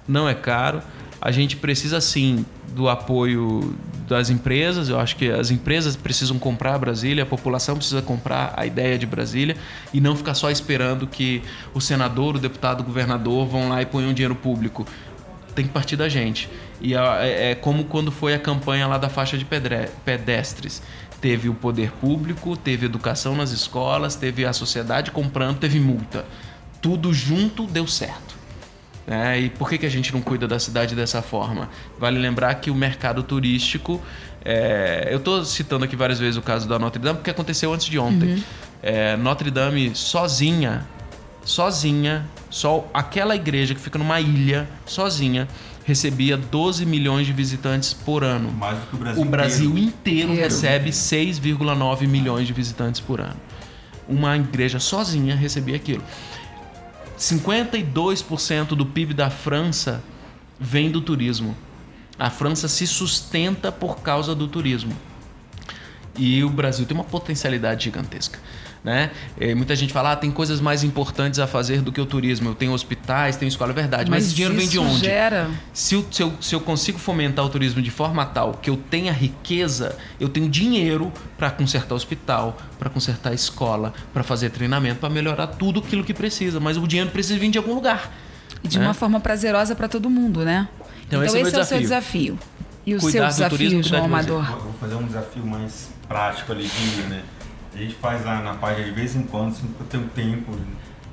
Não é caro. A gente precisa, sim, do apoio das empresas. Eu acho que as empresas precisam comprar Brasília, a população precisa comprar a ideia de Brasília e não ficar só esperando que o senador, o deputado, o governador vão lá e ponham dinheiro público tem que partir da gente. E é, é como quando foi a campanha lá da faixa de pedestres. Teve o poder público, teve educação nas escolas, teve a sociedade comprando, teve multa. Tudo junto deu certo. É, e por que, que a gente não cuida da cidade dessa forma? Vale lembrar que o mercado turístico. é, eu estou citando aqui várias vezes o caso da Notre Dame, porque aconteceu antes de ontem. É, Notre Dame sozinha, sozinha, só aquela igreja que fica numa ilha, sozinha, recebia 12 milhões de visitantes por ano. Mais do que o Brasil O Brasil inteiro. inteiro Inteiro. recebe 6,9 milhões de visitantes por ano. Uma igreja sozinha recebia aquilo. 52% do PIB da França vem do turismo. A França se sustenta por causa do turismo. E o Brasil tem uma potencialidade gigantesca. Né? Eh, muita gente fala, ah, tem coisas mais importantes a fazer do que o turismo. Eu tenho hospitais, tenho escola, é verdade. Mas, esse dinheiro vem de isso onde? Gera... Se eu, se, eu, se eu consigo fomentar o turismo de forma tal que eu tenha riqueza, eu tenho dinheiro para consertar hospital, para consertar escola, para fazer treinamento, para melhorar tudo aquilo que precisa. Mas o dinheiro precisa vir de algum lugar. E de né? uma forma prazerosa para todo mundo, né? Então, esse é o meu o seu desafio. E o Cuidar seu turismo, desafio, cuidar João. Amador? Eu Vou fazer um desafio mais prático ali, de, né? A gente faz lá na página de vez em quando, sempre que eu tenho tempo,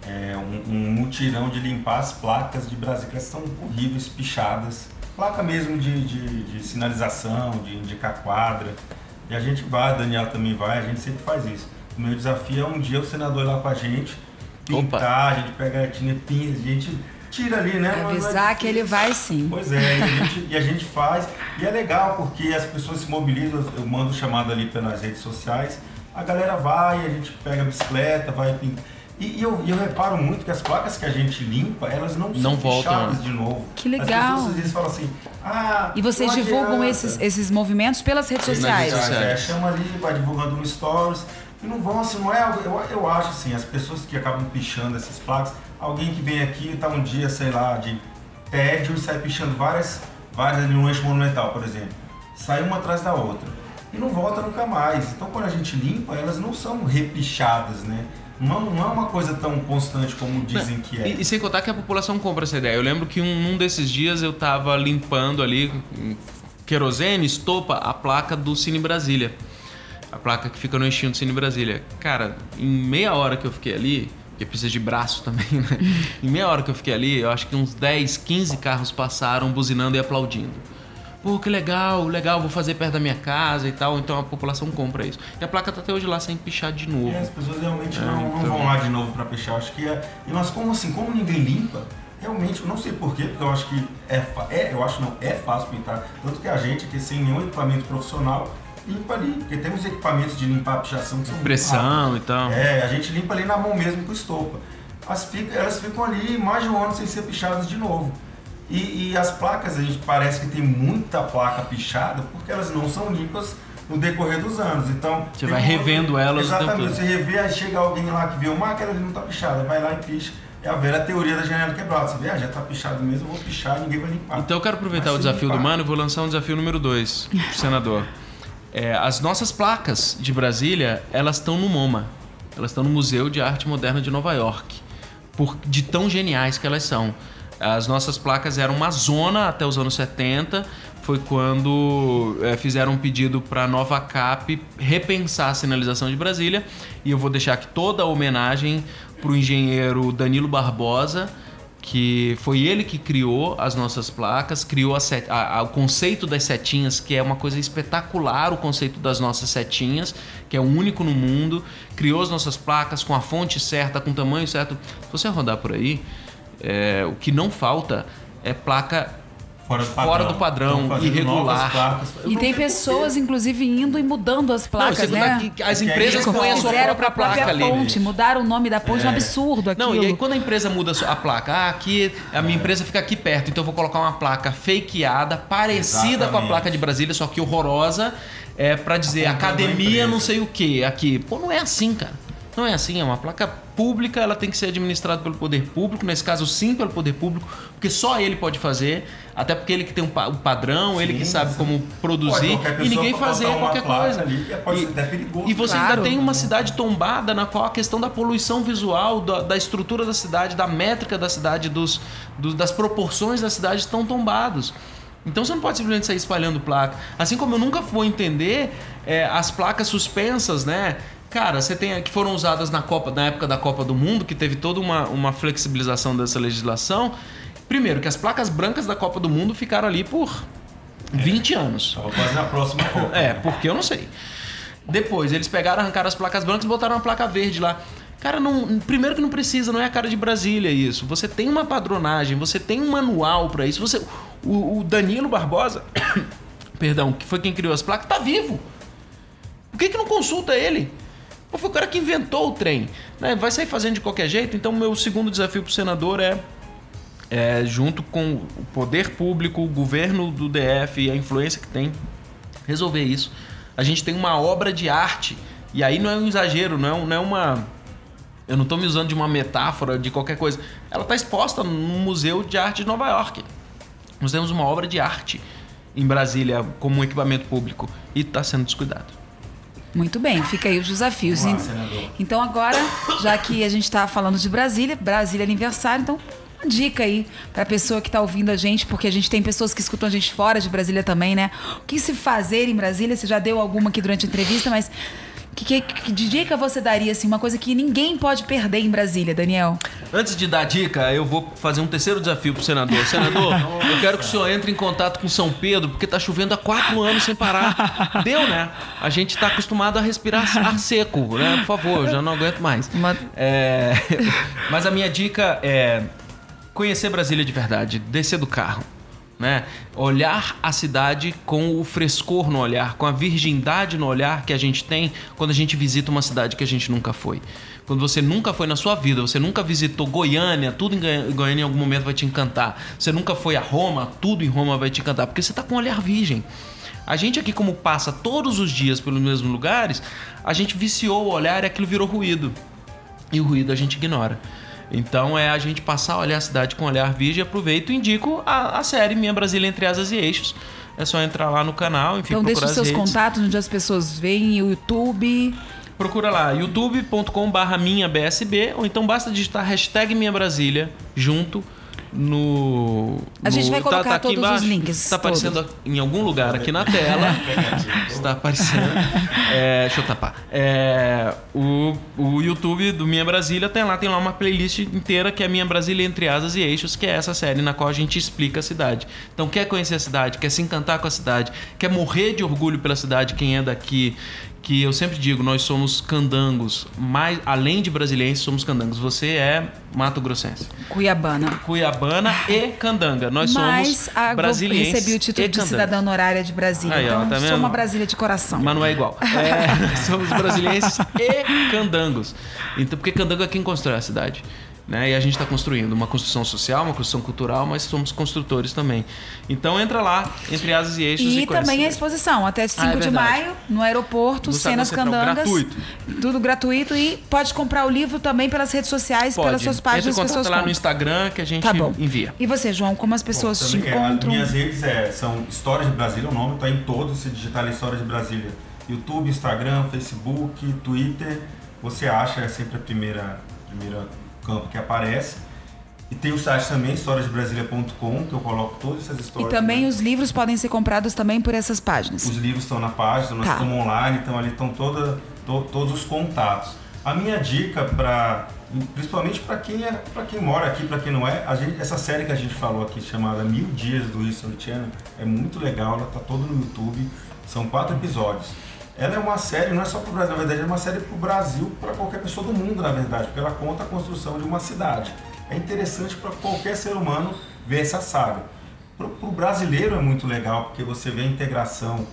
é, um, um mutirão de limpar as placas de Brasília, que estão horríveis, pichadas. Placa mesmo de, de, de sinalização, de indicar quadra. E a gente vai, a Daniel também vai, a gente sempre faz isso. O meu desafio é um dia o senador ir lá com a gente, pintar, a gente pega a tinta, pinta, a gente tira ali, né? É Avisar que ele vai sim. Pois é, e a, gente, e a gente faz. E é legal porque as pessoas se mobilizam, eu mando chamada ali pelas redes sociais, a galera vai, a gente pega a bicicleta, vai E, e eu, eu reparo muito que as placas que a gente limpa, elas não, Não são voltam, pichadas né? de novo. Que legal. As pessoas às vezes falam assim, ah, E vocês divulgam adianta. esses, esses movimentos pelas redes Nas sociais. redes sociais. É, chama ali, vai divulgando no stories. E não vão assim, não é. Eu, eu acho assim, as pessoas que acabam pichando essas placas, alguém que vem aqui tá um dia, sei lá, de tédio e sai pichando várias, várias ali no eixo monumental, por exemplo. Sai uma atrás da outra. E não volta nunca mais. Então quando a gente limpa, elas não são repichadas, né? Não, não é uma coisa tão constante como dizem que é. E, e sem contar que a população compra essa ideia. Eu lembro que um, num desses dias eu tava limpando ali, querosene, estopa, a placa do Cine Brasília. A placa que fica no eixinho do Cine Brasília. Cara, em meia hora que eu fiquei ali, porque precisa de braço também, né? Em meia hora que eu fiquei ali, eu acho que uns 10, 15 carros passaram buzinando e aplaudindo. Pô, que legal, legal, vou fazer perto da minha casa e tal. Então a população compra isso. E a placa tá até hoje lá sem pichar de novo. É, as pessoas realmente É, não, não então. vão lá de novo para pichar. Acho que é. e Mas como assim, como ninguém limpa, realmente, eu não sei porquê, porque eu acho que é, é, eu acho não, é fácil pintar. Tanto que a gente aqui sem nenhum equipamento profissional limpa ali, porque temos equipamentos de limpar a pichação que são Pressão e tal. É, a gente limpa ali na mão mesmo com estopa. As fica- elas ficam ali mais de um ano sem ser pichadas de novo. E, e as placas, a gente parece que tem muita placa pichada porque elas não são limpas no decorrer dos anos. Então. Você vai revendo elas Exatamente. Você revê, aí chega alguém lá que vê uma, aquela ali não tá pichada, vai lá e picha. É a velha teoria da janela quebrada. Você vê, ah, já tá pichado mesmo, eu vou pichar, ninguém vai limpar. Então eu quero aproveitar Mas o desafio do limpar- Mano e vou lançar um desafio número 2 pro senador. É, as nossas placas de Brasília, elas estão no MoMA. Elas estão no Museu de Arte Moderna de Nova York. Por, de tão geniais que elas são. As nossas placas eram uma zona até os anos 70. Foi quando é, fizeram um pedido para a nova CAP repensar a sinalização de Brasília. E eu vou deixar aqui toda a homenagem para o engenheiro Danilo Barbosa, que foi ele que criou as nossas placas, criou set- a- a- o conceito das setinhas, que é uma coisa espetacular, o conceito das nossas setinhas, que é o único no mundo, criou as nossas placas com a fonte certa, com o tamanho certo. Se você rodar por aí, é, o que não falta é placa Fora do Fora do padrão, irregular. placas. E tem pessoas, inclusive, indo e mudando as placas, não, né? aqui, as empresas eles põem a sua própria placa ali. ponte, mudaram o nome da ponte, é um absurdo aquilo. Não, e aí quando a empresa muda a placa, ah, aqui a minha empresa fica aqui perto, então eu vou colocar uma placa fakeada, parecida com a Exatamente. placa de Brasília, só que horrorosa, é para dizer academia não sei o que aqui. Pô, não é assim, cara. Não é assim, é uma placa pública, ela tem que ser administrada pelo poder público, nesse caso sim pelo poder público, porque só ele pode fazer, até porque ele que tem um pa- o padrão, ele que Sim, sabe sim. como produzir e ninguém fazer qualquer coisa. ali, pode E- ser até perigoso. e você Claro. ainda tem uma cidade tombada na qual a questão da poluição visual, da, da estrutura da cidade, da métrica da cidade, dos, dos- das proporções da cidade estão tombados. Então você não pode simplesmente sair espalhando placa. Assim como eu nunca vou entender é, as placas suspensas, né? Cara, você tem que foram usadas na Copa, na época da Copa do Mundo, que teve toda uma, uma flexibilização dessa legislação. Primeiro, que as placas brancas da Copa do Mundo ficaram ali por 20 anos. Tava quase na próxima Copa. É, porque eu não sei. Depois, eles pegaram, arrancaram as placas brancas e botaram uma placa verde lá. Cara, não, primeiro que não precisa, não é a cara de Brasília isso. Você tem uma padronagem, você tem um manual pra isso. Você, o, o Danilo Barbosa, perdão, que foi quem criou as placas, tá vivo. Por que, que não consulta ele? Pô, Foi o cara que inventou o trem. né? Vai sair fazendo de qualquer jeito. Então, meu segundo desafio pro senador é é, junto com o poder público, o governo do DF e a influência que tem, resolver isso. A gente tem uma obra de arte, e aí não é um exagero, não é, não é uma. Eu não estou me usando de uma metáfora, de qualquer coisa. Ela está exposta no Museu de Arte de Nova York. Nós temos uma obra de arte em Brasília como um equipamento público e está sendo descuidado. Muito bem, fica aí os desafios. Lá. Então agora, já que a gente está falando de Brasília, Brasília é aniversário, então uma dica aí para a pessoa que está ouvindo a gente, porque a gente tem pessoas que escutam a gente fora de Brasília também, né? O que se fazer em Brasília? Você já deu alguma aqui durante a entrevista, mas que, que, que dica você daria assim, uma coisa que ninguém pode perder em Brasília, Daniel? Antes de dar dica, eu vou fazer um terceiro desafio pro senador. Senador, eu quero que o senhor entre em contato com São Pedro, porque tá chovendo há quatro anos sem parar. Deu, né? A gente tá acostumado a respirar ar seco, né? Por favor, eu já não aguento mais. Uma- É, Mas a minha dica é conhecer Brasília de verdade, descer do carro. Né? Olhar a cidade com o frescor no olhar, com a virgindade no olhar que a gente tem quando a gente visita uma cidade que a gente nunca foi. Quando você nunca foi na sua vida, você nunca visitou Goiânia, tudo em Goi- Goiânia em algum momento vai te encantar. Você nunca foi a Roma, tudo em Roma vai te encantar, porque você está com um olhar virgem. A gente aqui, como passa todos os dias pelos mesmos lugares, a gente viciou o olhar e aquilo virou ruído. E o ruído a gente ignora. Então é a gente passar a olhar a cidade com um olhar virgem. Aproveito e indico a, a série Minha Brasília Entre Asas e Eixos. É só entrar lá no canal, enfim, Então deixa os seus redes. contatos onde as pessoas veem, o YouTube. Procura lá, youtube.com.br minhabsb, ou então basta digitar hashtag Minha Brasília junto no. A gente no- vai colocar todos os links, Está aparecendo em algum lugar aqui na tela. Está aparecendo. É, deixa eu tapar. É, o, o YouTube do Minha Brasília tem lá, tem lá uma playlist inteira que é Minha Brasília Entre Asas e Eixos, que é essa série na qual a gente explica a cidade. Então, quer conhecer a cidade, quer se encantar com a cidade, quer morrer de orgulho pela cidade, quem é daqui. Que eu sempre digo, nós somos candangos, mais além de brasileiros, somos candangos. Você é Mato Grossense. Cuiabana. Cuiabana e candanga. Nós Mas somos a, eu brasilienses recebi o título de cidadã honorária de Brasília. Aí, ó, então, tá sou uma Brasília de coração. Mas não é igual. É, somos brasilienses e candangos. Então, porque candango é quem constrói a cidade. Né? E a gente está construindo uma construção social, uma construção cultural, mas somos construtores também. Então entra lá, entre asas e eixos. E, E, também a exposição, até 5 Ah, é de maio, no aeroporto, No Cenas Central, Candangas. gratuito. Tudo gratuito. E pode comprar o livro também pelas redes sociais, pelas suas páginas, Entra em contato lá no. Instagram que a gente Tá bom. envia. E você, João, como as pessoas Bom, te é, encontram? As minhas redes é, são Histórias de Brasília, o nome está em todos, se digitar ali Histórias de Brasília. YouTube, Instagram, Facebook, Twitter, você acha, é sempre a primeira, primeira campo que aparece. E tem o site também, historiasdebrasilia.com, que eu coloco todas essas E histórias. também né? os livros podem ser comprados também por essas páginas. Os livros estão na página, nós Tá. estamos online, então ali estão toda, to- todos os contatos. A minha dica para, principalmente para quem é, para quem mora aqui, para quem não é, a gente, essa série que a gente falou aqui chamada Mil Dias do History Channel é muito legal, ela está toda no YouTube, são quatro episódios. Ela é uma série, não é só para o Brasil, na verdade é uma série para o Brasil, para qualquer pessoa do mundo, na verdade, porque ela conta a construção de uma cidade. É interessante para qualquer ser humano ver essa saga. Para o brasileiro é muito legal, porque você vê a integração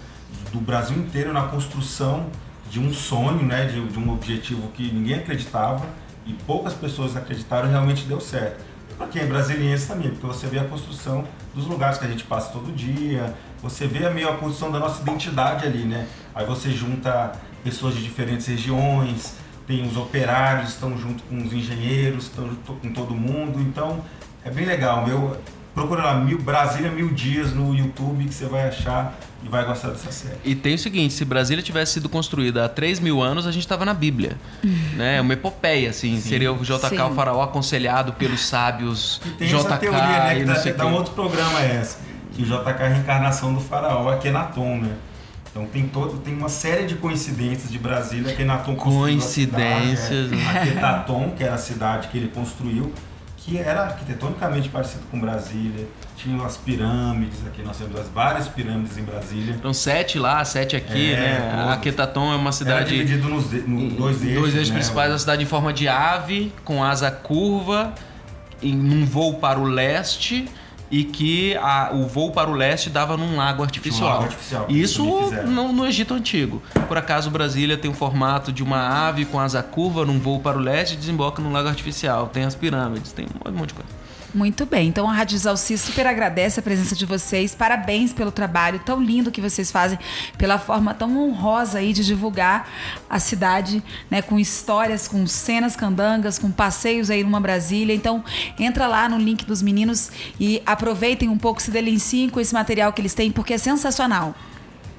do Brasil inteiro na construção de um sonho, né, de, de um objetivo que ninguém acreditava e poucas pessoas acreditaram e realmente deu certo. Para quem é brasiliense também, porque você vê a construção dos lugares que a gente passa todo dia, você vê a meio a construção da nossa identidade ali, né? Aí você junta pessoas de diferentes regiões, tem os operários, estão junto com os engenheiros, estão junto com todo mundo, então é bem legal. Meu, procura lá mil, Brasília Mil Dias no YouTube que você vai achar e vai gostar dessa série. E tem o seguinte, se Brasília tivesse sido construída há 3 mil anos, a gente estava na Bíblia. né? Uma epopeia, assim. Seria o JK, Sim. o faraó, aconselhado pelos sábios Tem JK essa teoria, né? e Que não dá, dá um outro programa essa. Que o JK é a reencarnação do faraó Akhenaton, né? Então tem, todo, tem uma série de coincidências de Brasília. Akhenaton construiu a cidade, Coincidências. é. Aquetaton, que era a cidade que ele construiu, que era arquitetonicamente parecido com Brasília. Tinha as pirâmides, aqui nós temos as várias pirâmides em Brasília. Então, sete lá, sete aqui, É, né? Aquetaton é uma Era cidade... dividido nos no dois eixos. Dois eixos né? principais da cidade em forma de ave, com asa curva, em um voo para o leste e que a- o voo para o leste dava num lago artificial. lago artificial, Isso no, no Egito Antigo. Por acaso, Brasília tem o formato de uma ave com asa curva num voo para o leste e desemboca num lago artificial. Tem as pirâmides, tem um monte de coisa. Muito bem, então a Rádio Exalci super agradece a presença de vocês. Parabéns pelo trabalho tão lindo que vocês fazem, pela forma tão honrosa aí de divulgar a cidade, né, com histórias, com cenas candangas, com passeios aí numa Brasília. Então, entra lá no link dos meninos e aproveitem um pouco, se delenciem com esse material que eles têm, porque é sensacional.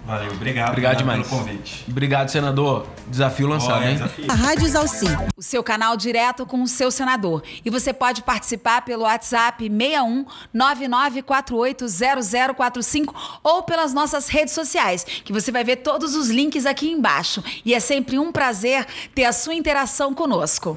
Valeu, obrigado, Obrigado demais. pelo convite. Obrigado, senador. Desafio lançado, Olha, hein? desafio. A Rádio Exalci. o seu canal direto com o seu senador. E você pode participar pelo WhatsApp 61 99480045 ou pelas nossas redes sociais, que você vai ver todos os links aqui embaixo. E é sempre um prazer ter a sua interação conosco.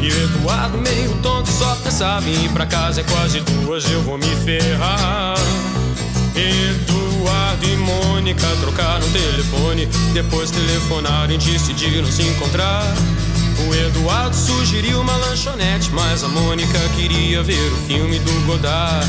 E o Eduardo meio tonto só pensava em ir pra casa é quase duas, eu vou me ferrar. Eduardo e Mônica trocaram telefone, depois telefonaram e decidiram se encontrar. O Eduardo sugeriu uma lanchonete, mas a Mônica queria ver o filme do Godard.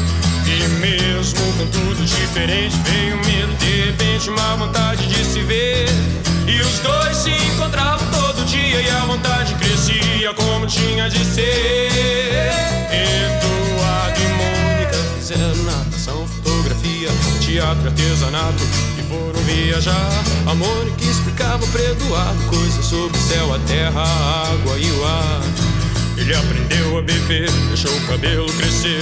E mesmo com tudo diferente, veio medo, de repente, uma vontade de se ver. E os dois se encontravam todo dia e a vontade crescia como tinha de ser. Eduardo e Mônica fizeram natação, fotografia, teatro, artesanato e foram viajar. A Mônica explicava pra Eduardo coisas sobre o céu, a terra, a água e o ar. Ele aprendeu a beber, deixou o cabelo crescer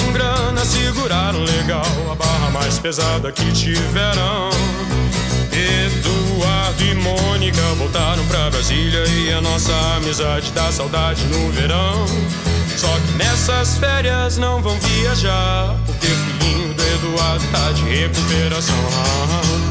grana, seguraram legal a barra mais pesada que tiveram. Eduardo e Mônica voltaram pra Brasília e a nossa amizade dá saudade no verão. Só que nessas férias não vão viajar, porque o filhinho do Eduardo tá de recuperação.